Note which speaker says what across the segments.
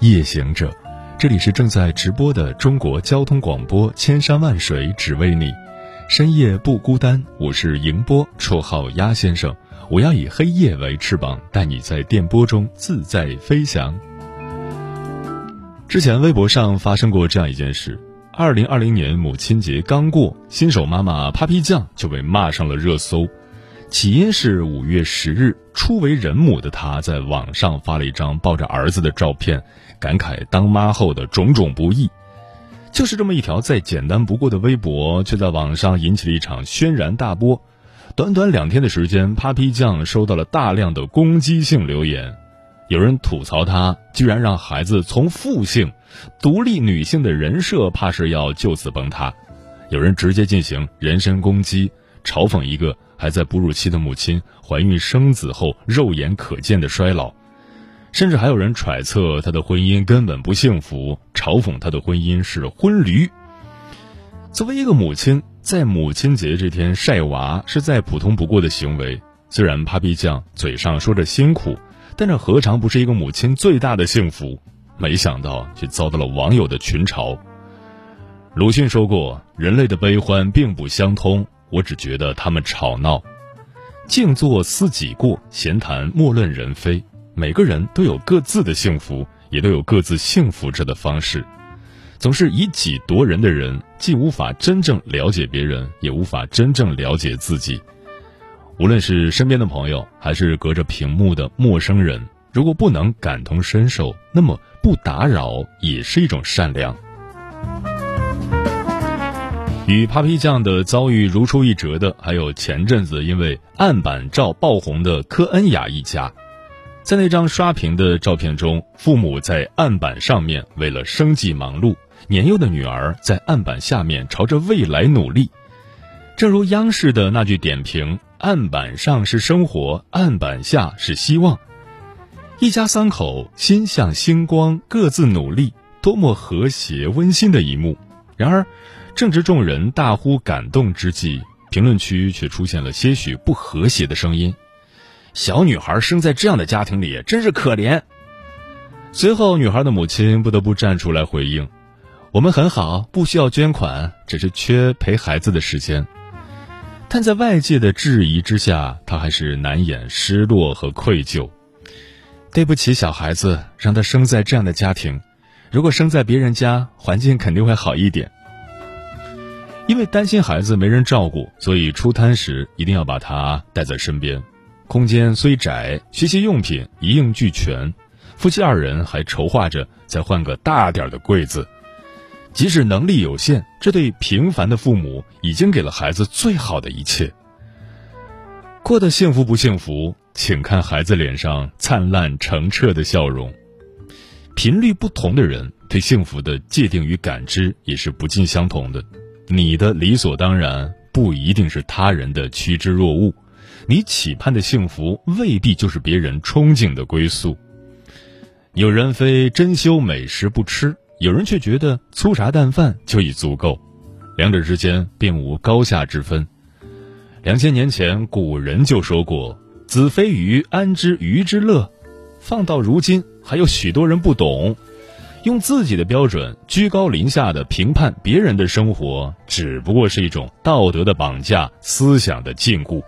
Speaker 1: 夜行者，这里是正在直播的中国交通广播，千山万水只为你，深夜不孤单。我是迎波，绰号鸭先生。我要以黑夜为翅膀，带你在电波中自在飞翔。之前微博上发生过这样一件事：二零二零年母亲节刚过，新手妈妈 Papi 酱就被骂上了热搜。起因是五月十日，初为人母的她在网上发了一张抱着儿子的照片，感慨当妈后的种种不易。就是这么一条再简单不过的微博，却在网上引起了一场轩然大波。短短两天的时间，Papi 酱收到了大量的攻击性留言，有人吐槽她居然让孩子从父性、独立女性的人设，怕是要就此崩塌；有人直接进行人身攻击，嘲讽一个。还在哺乳期的母亲怀孕生子后肉眼可见的衰老，甚至还有人揣测她的婚姻根本不幸福，嘲讽她的婚姻是婚驴。作为一个母亲，在母亲节这天晒娃是再普通不过的行为。虽然 Papi 酱嘴上说着辛苦，但这何尝不是一个母亲最大的幸福？没想到却遭到了网友的群嘲。鲁迅说过：“人类的悲欢并不相通。”我只觉得他们吵闹，静坐思己过，闲谈莫论人非。每个人都有各自的幸福，也都有各自幸福着的方式。总是以己夺人的人，既无法真正了解别人，也无法真正了解自己。无论是身边的朋友，还是隔着屏幕的陌生人，如果不能感同身受，那么不打扰也是一种善良。与 Papi 酱的遭遇如出一辙的，还有前阵子因为案板照爆红的柯恩雅一家。在那张刷屏的照片中，父母在案板上面为了生计忙碌，年幼的女儿在案板下面朝着未来努力。正如央视的那句点评：“案板上是生活，案板下是希望。”一家三口心向星光，各自努力，多么和谐温馨的一幕。然而。正值众人大呼感动之际，评论区却出现了些许不和谐的声音：“小女孩生在这样的家庭里，真是可怜。”随后，女孩的母亲不得不站出来回应：“我们很好，不需要捐款，只是缺陪孩子的时间。”但在外界的质疑之下，她还是难掩失落和愧疚。对不起，小孩子，让他生在这样的家庭。如果生在别人家，环境肯定会好一点。因为担心孩子没人照顾，所以出摊时一定要把他带在身边。空间虽窄，学习用品一应俱全。夫妻二人还筹划着再换个大点的柜子。即使能力有限，这对平凡的父母已经给了孩子最好的一切。过得幸福不幸福，请看孩子脸上灿烂澄澈的笑容。频率不同的人，对幸福的界定与感知也是不尽相同的。你的理所当然不一定是他人的趋之若鹜，你期盼的幸福未必就是别人憧憬的归宿。有人非珍馐美食不吃，有人却觉得粗茶淡饭就已足够，两者之间并无高下之分。两千年前古人就说过：“子非鱼，安知鱼之乐？”放到如今，还有许多人不懂。用自己的标准居高临下的评判别人的生活，只不过是一种道德的绑架、思想的禁锢。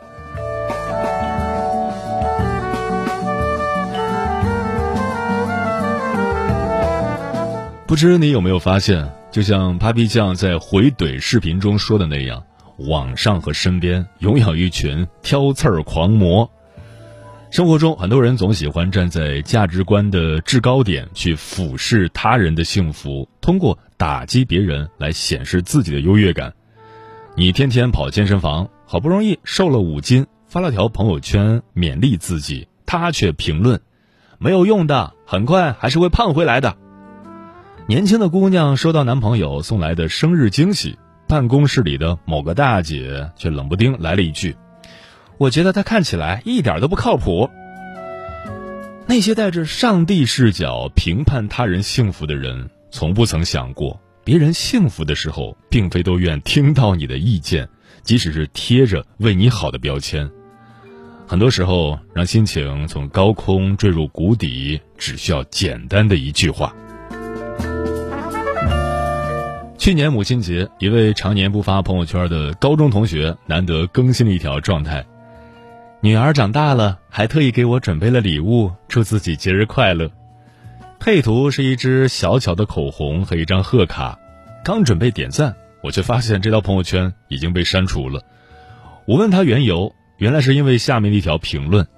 Speaker 1: 不知你有没有发现，就像 Papi 酱在回怼视频中说的那样，网上和身边永有一群挑刺儿狂魔。生活中，很多人总喜欢站在价值观的制高点去俯视他人的幸福，通过打击别人来显示自己的优越感。你天天跑健身房，好不容易瘦了五斤，发了条朋友圈勉励自己，他却评论：“没有用的，很快还是会胖回来的。年轻的姑娘收到男朋友送来的生日惊喜，办公室里的某个大姐却冷不丁来了一句：“我觉得他看起来一点都不靠谱。”那些带着上帝视角评判他人幸福的人，从不曾想过，别人幸福的时候，并非都愿听到你的意见，即使是贴着为你好的标签。很多时候，让心情从高空坠入谷底，只需要简单的一句话。去年母亲节，一位常年不发朋友圈的高中同学，难得更新了一条状态。女儿长大了，还特意给我准备了礼物，祝自己节日快乐。配图是一支小巧的口红和一张贺卡。刚准备点赞，我却发现这条朋友圈已经被删除了。我问他缘由，原来是因为下面的一条评论：“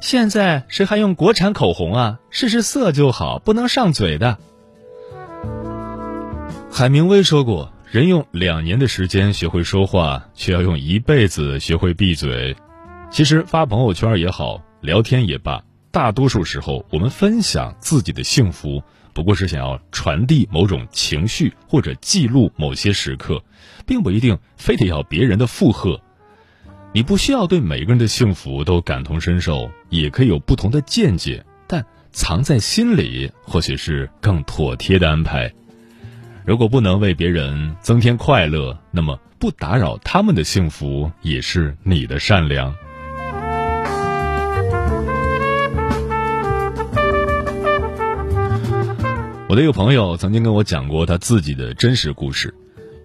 Speaker 1: 现在谁还用国产口红啊？试试色就好，不能上嘴的。”海明威说过：“人用两年的时间学会说话，却要用一辈子学会闭嘴。”其实发朋友圈也好，聊天也罢，大多数时候我们分享自己的幸福，不过是想要传递某种情绪或者记录某些时刻，并不一定非得要别人的附和。你不需要对每个人的幸福都感同身受，也可以有不同的见解，但藏在心里或许是更妥帖的安排。如果不能为别人增添快乐，那么不打扰他们的幸福也是你的善良。我的一个朋友曾经跟我讲过他自己的真实故事。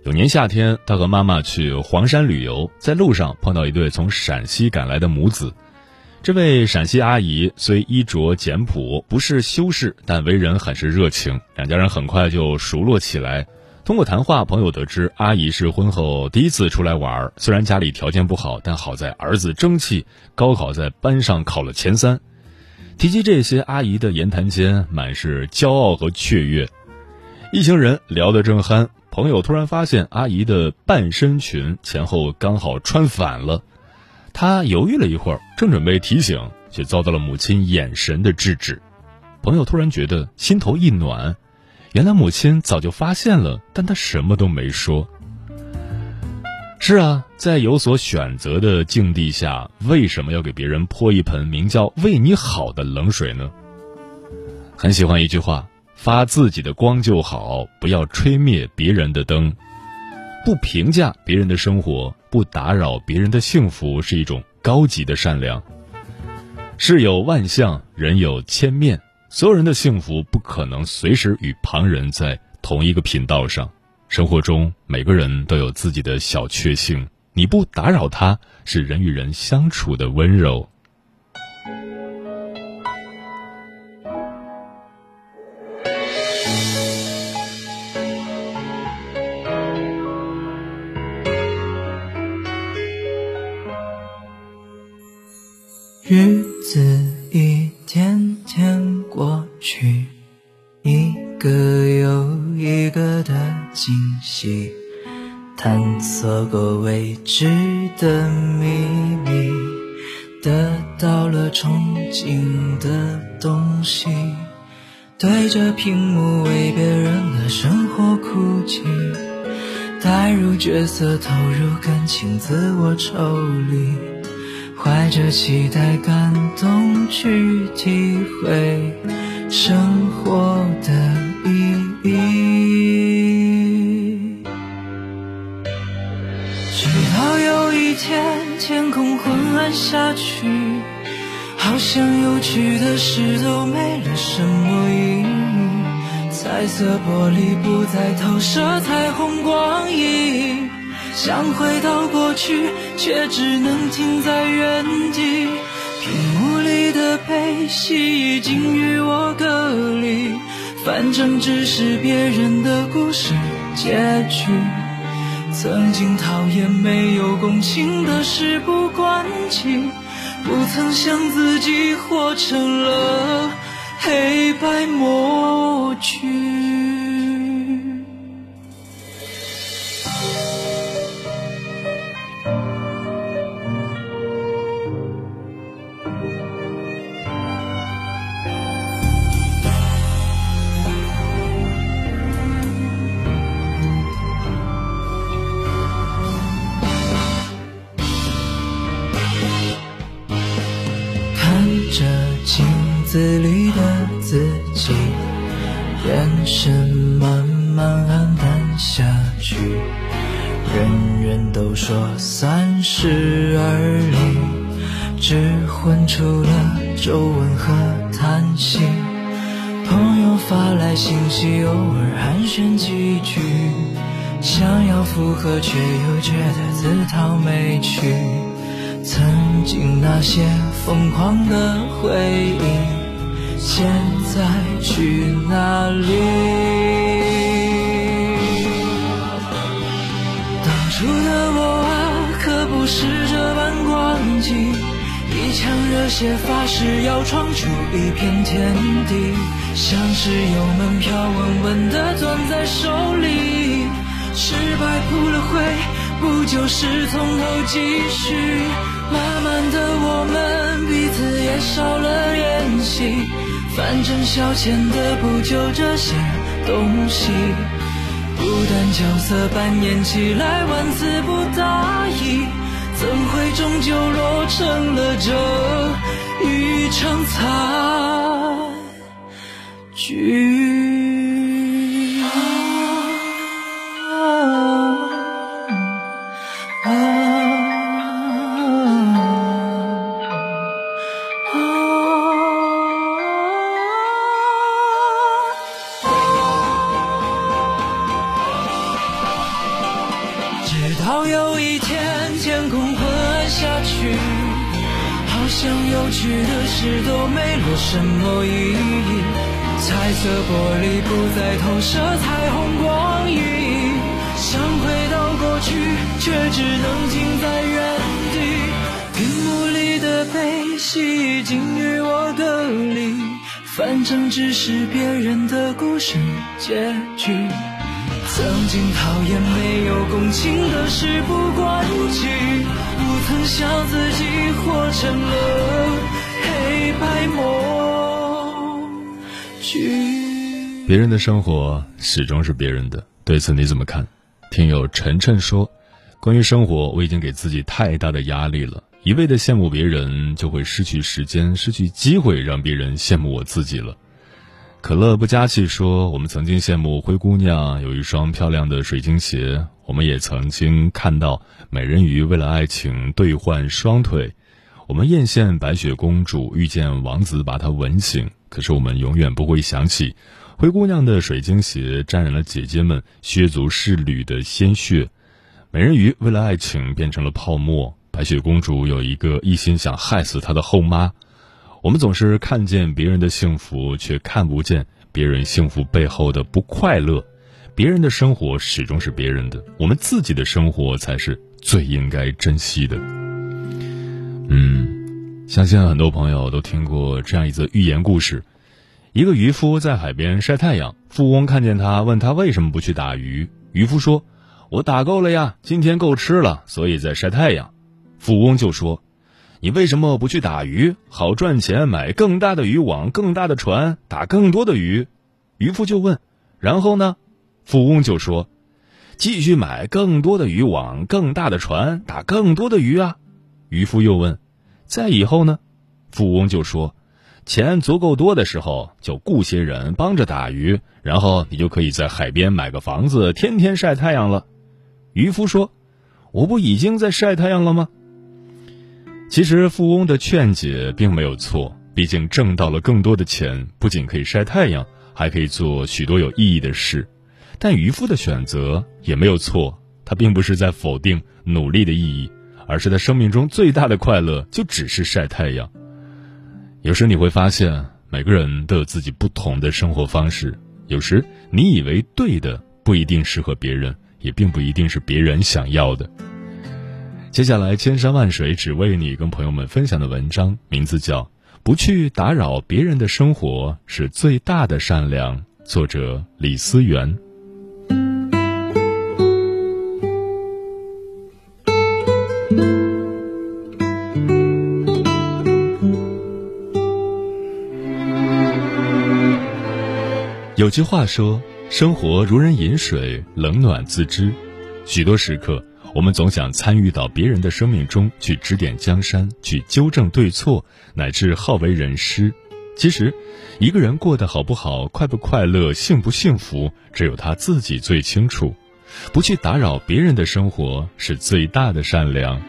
Speaker 1: 有年夏天，他和妈妈去黄山旅游，在路上碰到一对从陕西赶来的母子。这位陕西阿姨虽衣着简朴，不是修饰，但为人很是热情。两家人很快就熟络起来。通过谈话，朋友得知阿姨是婚后第一次出来玩，虽然家里条件不好，但好在儿子争气，高考在班上考了前三。提及这些，阿姨的言谈间满是骄傲和雀跃。一行人聊得正酣，朋友突然发现阿姨的半身裙前后刚好穿反了。他犹豫了一会儿，正准备提醒，却遭到了母亲眼神的制止。朋友突然觉得心头一暖，原来母亲早就发现了，但他什么都没说。是啊，在有所选择的境地下，为什么要给别人泼一盆名叫“为你好”的冷水呢？很喜欢一句话：“发自己的光就好，不要吹灭别人的灯。”不评价别人的生活，不打扰别人的幸福，是一种高级的善良。事有万象，人有千面，所有人的幸福不可能随时与旁人在同一个频道上。生活中，每个人都有自己的小确幸，你不打扰他，是人与人相处的温柔。
Speaker 2: 角色投入感情，自我抽离。怀着期待、感动去体会生活的意义，直到有一天天空昏暗下去，好像有趣的事都没了什么意义，彩色玻璃不再投射彩虹光影。想回到过去，却只能停在原地。屏幕里的悲喜已经与我隔离，反正只是别人的故事结局。曾经讨厌没有共情的事不关己，不曾想自己活成了黑白抹去。除了皱纹和叹息。朋友发来信息，偶尔寒暄几句，想要附和，却又觉得自讨没趣。曾经那些疯狂的回忆，现在去哪里？当初的我啊，可不是这般光景。一腔热血发誓要闯出一片天地，像是有门票稳稳的攥在手里。失败扑了灰，不就是从头继续？慢慢的，我们彼此也少了联系。反正消遣的不就这些东西。孤单角色扮演起来万次不大意，怎会终究落成了这一场惨反正只是别人的故事结局。曾经讨厌没有共情的事不关己，不曾想自己活成了。黑白梦剧。
Speaker 1: 别人的生活始终是别人的，对此你怎么看？听友晨晨说，关于生活，我已经给自己太大的压力了，一味的羡慕别人，就会失去时间，失去机会，让别人羡慕我自己了。可乐不加气说，我们曾经羡慕灰姑娘有一双漂亮的水晶鞋，我们也曾经看到美人鱼为了爱情兑换双腿。我们艳羡白雪公主遇见王子把她吻醒，可是我们永远不会想起，灰姑娘的水晶鞋沾染了姐姐们削足适履的鲜血，美人鱼为了爱情变成了泡沫，白雪公主有一个一心想害死她的后妈。我们总是看见别人的幸福，却看不见别人幸福背后的不快乐。别人的生活始终是别人的，我们自己的生活才是最应该珍惜的。嗯，相信很多朋友都听过这样一则寓言故事：一个渔夫在海边晒太阳，富翁看见他，问他为什么不去打鱼。渔夫说：“我打够了呀，今天够吃了，所以在晒太阳。”富翁就说：“你为什么不去打鱼，好赚钱，买更大的渔网、更大的船，打更多的鱼？”渔夫就问：“然后呢？”富翁就说：“继续买更多的渔网、更大的船，打更多的鱼啊。”渔夫又问：“在以后呢？”富翁就说：“钱足够多的时候，就雇些人帮着打鱼，然后你就可以在海边买个房子，天天晒太阳了。”渔夫说：“我不已经在晒太阳了吗？”其实富翁的劝解并没有错，毕竟挣到了更多的钱，不仅可以晒太阳，还可以做许多有意义的事。但渔夫的选择也没有错，他并不是在否定努力的意义。而是他生命中最大的快乐，就只是晒太阳。有时你会发现，每个人都有自己不同的生活方式。有时你以为对的，不一定适合别人，也并不一定是别人想要的。接下来，千山万水只为你，跟朋友们分享的文章名字叫《不去打扰别人的生活是最大的善良》，作者李思源。有句话说：“生活如人饮水，冷暖自知。”许多时刻，我们总想参与到别人的生命中去指点江山，去纠正对错，乃至好为人师。其实，一个人过得好不好、快不快乐、幸不幸福，只有他自己最清楚。不去打扰别人的生活，是最大的善良。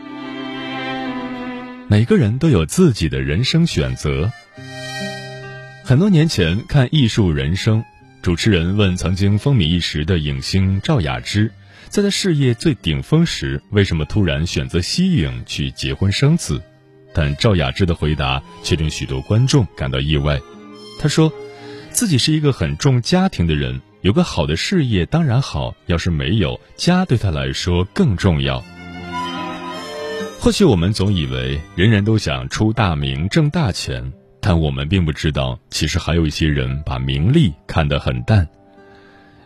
Speaker 1: 每个人都有自己的人生选择。很多年前看《艺术人生》，主持人问曾经风靡一时的影星赵雅芝，在他事业最顶峰时，为什么突然选择息影去结婚生子？但赵雅芝的回答却令许多观众感到意外。她说，自己是一个很重家庭的人，有个好的事业当然好，要是没有家，对她来说更重要。或许我们总以为人人都想出大名、挣大钱，但我们并不知道，其实还有一些人把名利看得很淡。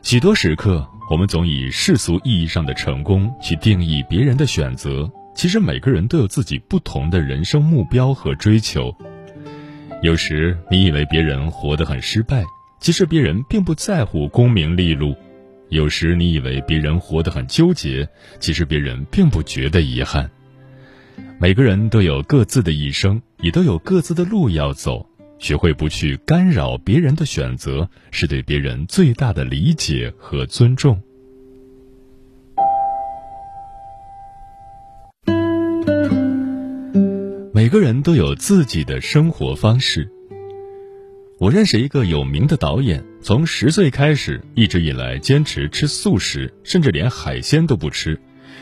Speaker 1: 许多时刻，我们总以世俗意义上的成功去定义别人的选择。其实每个人都有自己不同的人生目标和追求。有时你以为别人活得很失败，其实别人并不在乎功名利禄；有时你以为别人活得很纠结，其实别人并不觉得遗憾。每个人都有各自的一生，也都有各自的路要走。学会不去干扰别人的选择，是对别人最大的理解和尊重。每个人都有自己的生活方式。我认识一个有名的导演，从十岁开始，一直以来坚持吃素食，甚至连海鲜都不吃，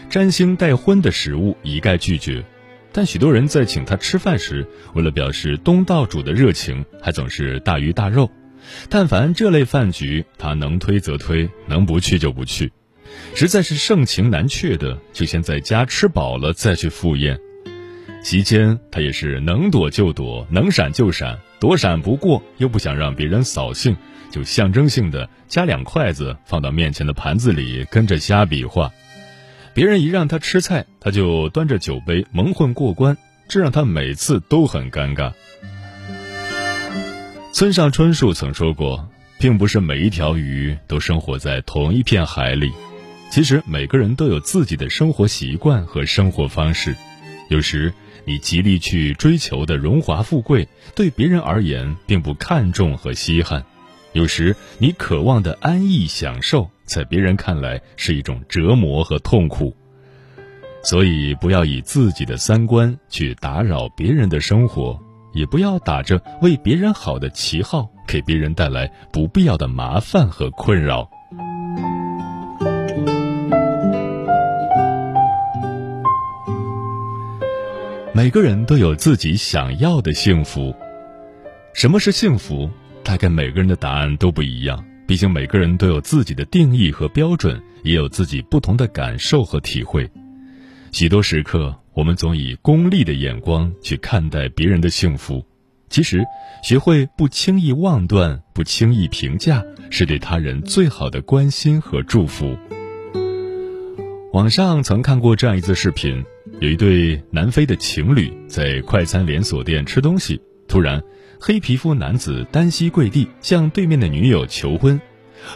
Speaker 1: 占星带荤的食物一概拒绝。但许多人在请他吃饭时，为了表示东道主的热情，还总是大鱼大肉。但凡这类饭局，他能推则推，能不去就不去。实在是盛情难却的，就先在家吃饱了再去赴宴。席间，他也是能躲就躲，能闪就闪，躲闪不过，又不想让别人扫兴，就象征性的夹两筷子放到面前的盘子里，跟着瞎比划。别人一让他吃菜，他就端着酒杯蒙混过关，这让他每次都很尴尬。村上春树曾说过，并不是每一条鱼都生活在同一片海里，其实每个人都有自己的生活习惯和生活方式，有时。你极力去追求的荣华富贵，对别人而言并不看重和稀罕；有时你渴望的安逸享受，在别人看来是一种折磨和痛苦。所以，不要以自己的三观去打扰别人的生活，也不要打着为别人好的旗号，给别人带来不必要的麻烦和困扰。每个人都有自己想要的幸福。什么是幸福？大概每个人的答案都不一样。毕竟每个人都有自己的定义和标准，也有自己不同的感受和体会。许多时刻，我们总以功利的眼光去看待别人的幸福。其实，学会不轻易妄断、不轻易评价，是对他人最好的关心和祝福。网上曾看过这样一则视频。有一对南非的情侣在快餐连锁店吃东西，突然，黑皮肤男子单膝跪地向对面的女友求婚，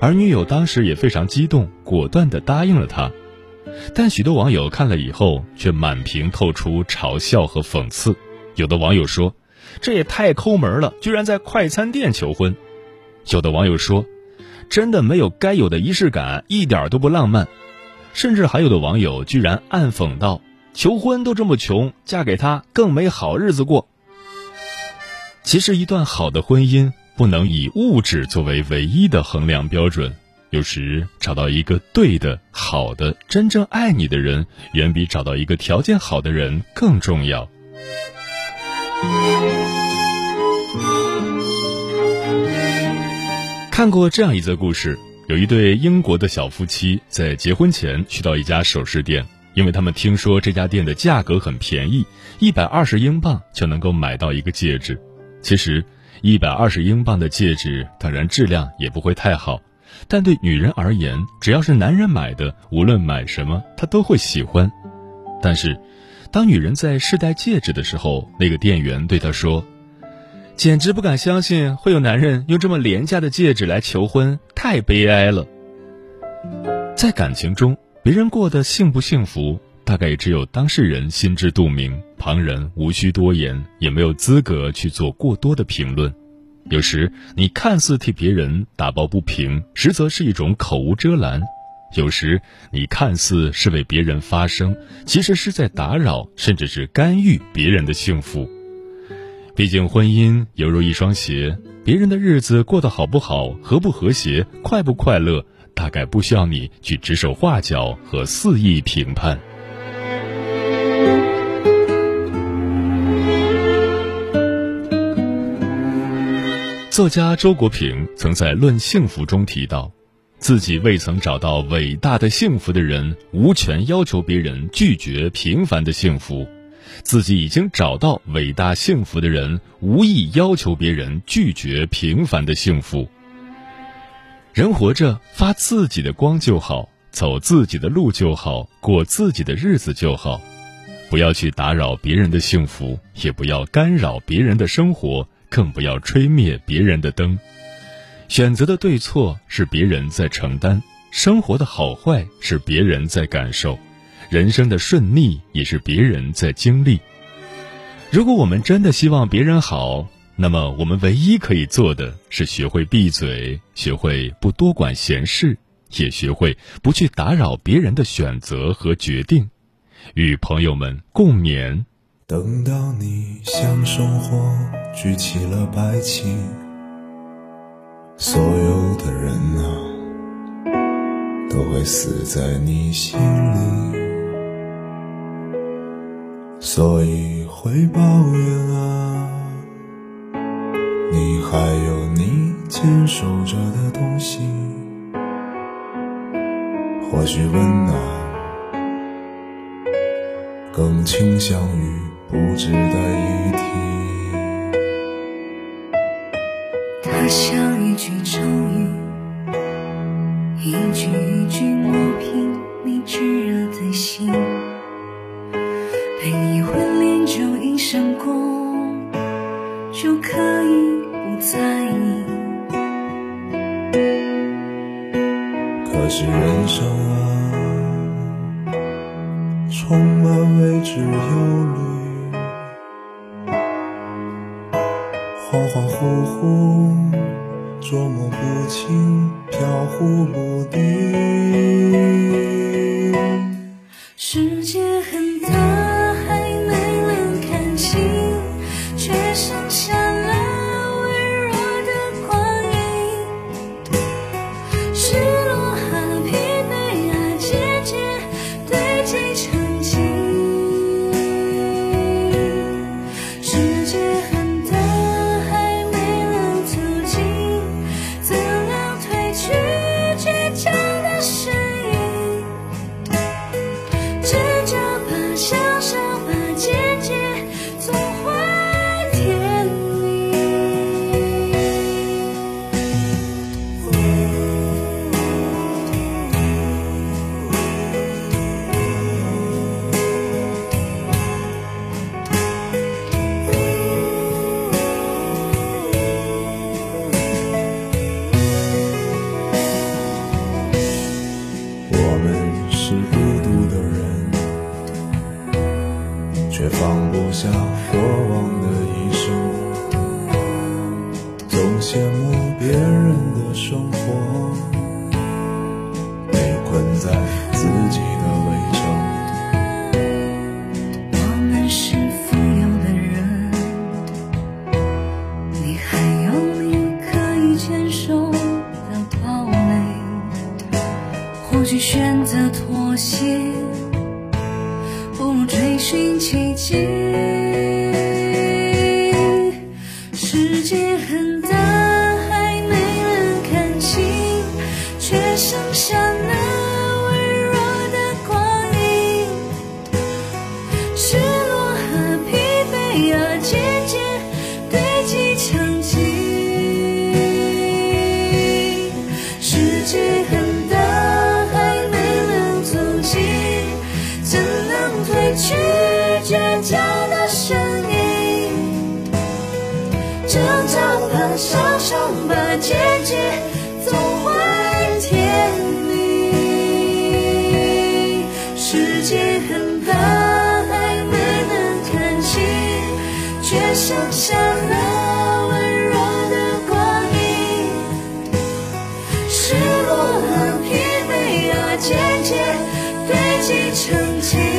Speaker 1: 而女友当时也非常激动，果断地答应了他。但许多网友看了以后，却满屏透出嘲笑和讽刺。有的网友说：“这也太抠门了，居然在快餐店求婚。”有的网友说：“真的没有该有的仪式感，一点都不浪漫。”甚至还有的网友居然暗讽道。求婚都这么穷，嫁给他更没好日子过。其实，一段好的婚姻不能以物质作为唯一的衡量标准。有时，找到一个对的、好的、真正爱你的人，远比找到一个条件好的人更重要。看过这样一则故事：有一对英国的小夫妻在结婚前去到一家首饰店。因为他们听说这家店的价格很便宜，一百二十英镑就能够买到一个戒指。其实，一百二十英镑的戒指当然质量也不会太好，但对女人而言，只要是男人买的，无论买什么，她都会喜欢。但是，当女人在试戴戒指的时候，那个店员对她说：“简直不敢相信会有男人用这么廉价的戒指来求婚，太悲哀了。”在感情中。别人过得幸不幸福，大概也只有当事人心知肚明，旁人无需多言，也没有资格去做过多的评论。有时你看似替别人打抱不平，实则是一种口无遮拦；有时你看似是为别人发声，其实是在打扰甚至是干预别人的幸福。毕竟婚姻犹如一双鞋，别人的日子过得好不好、和不和谐、快不快乐，大概不需要你去指手画脚和肆意评判。作家周国平曾在《论幸福》中提到，自己未曾找到伟大的幸福的人，无权要求别人拒绝平凡的幸福；自己已经找到伟大幸福的人，无意要求别人拒绝平凡的幸福。人活着，发自己的光就好，走自己的路就好，过自己的日子就好，不要去打扰别人的幸福，也不要干扰别人的生活。更不要吹灭别人的灯，选择的对错是别人在承担，生活的好坏是别人在感受，人生的顺逆也是别人在经历。如果我们真的希望别人好，那么我们唯一可以做的是学会闭嘴，学会不多管闲事，也学会不去打扰别人的选择和决定。与朋友们共勉。
Speaker 3: 等到你向生活举起了白旗，所有的人啊，都会死在你心里，所以会抱怨啊，你还有你坚守着的东西，或许温暖更倾向于。不值得一提。
Speaker 4: 他想剩下那微弱的光影，失落和疲惫啊，渐渐堆积成冰。世界很大，还没能走近，
Speaker 3: 怎能褪去倔强的身影？挣扎吧，小伤疤。像那温柔的光影是
Speaker 4: 我们疲惫啊渐渐堆积成疾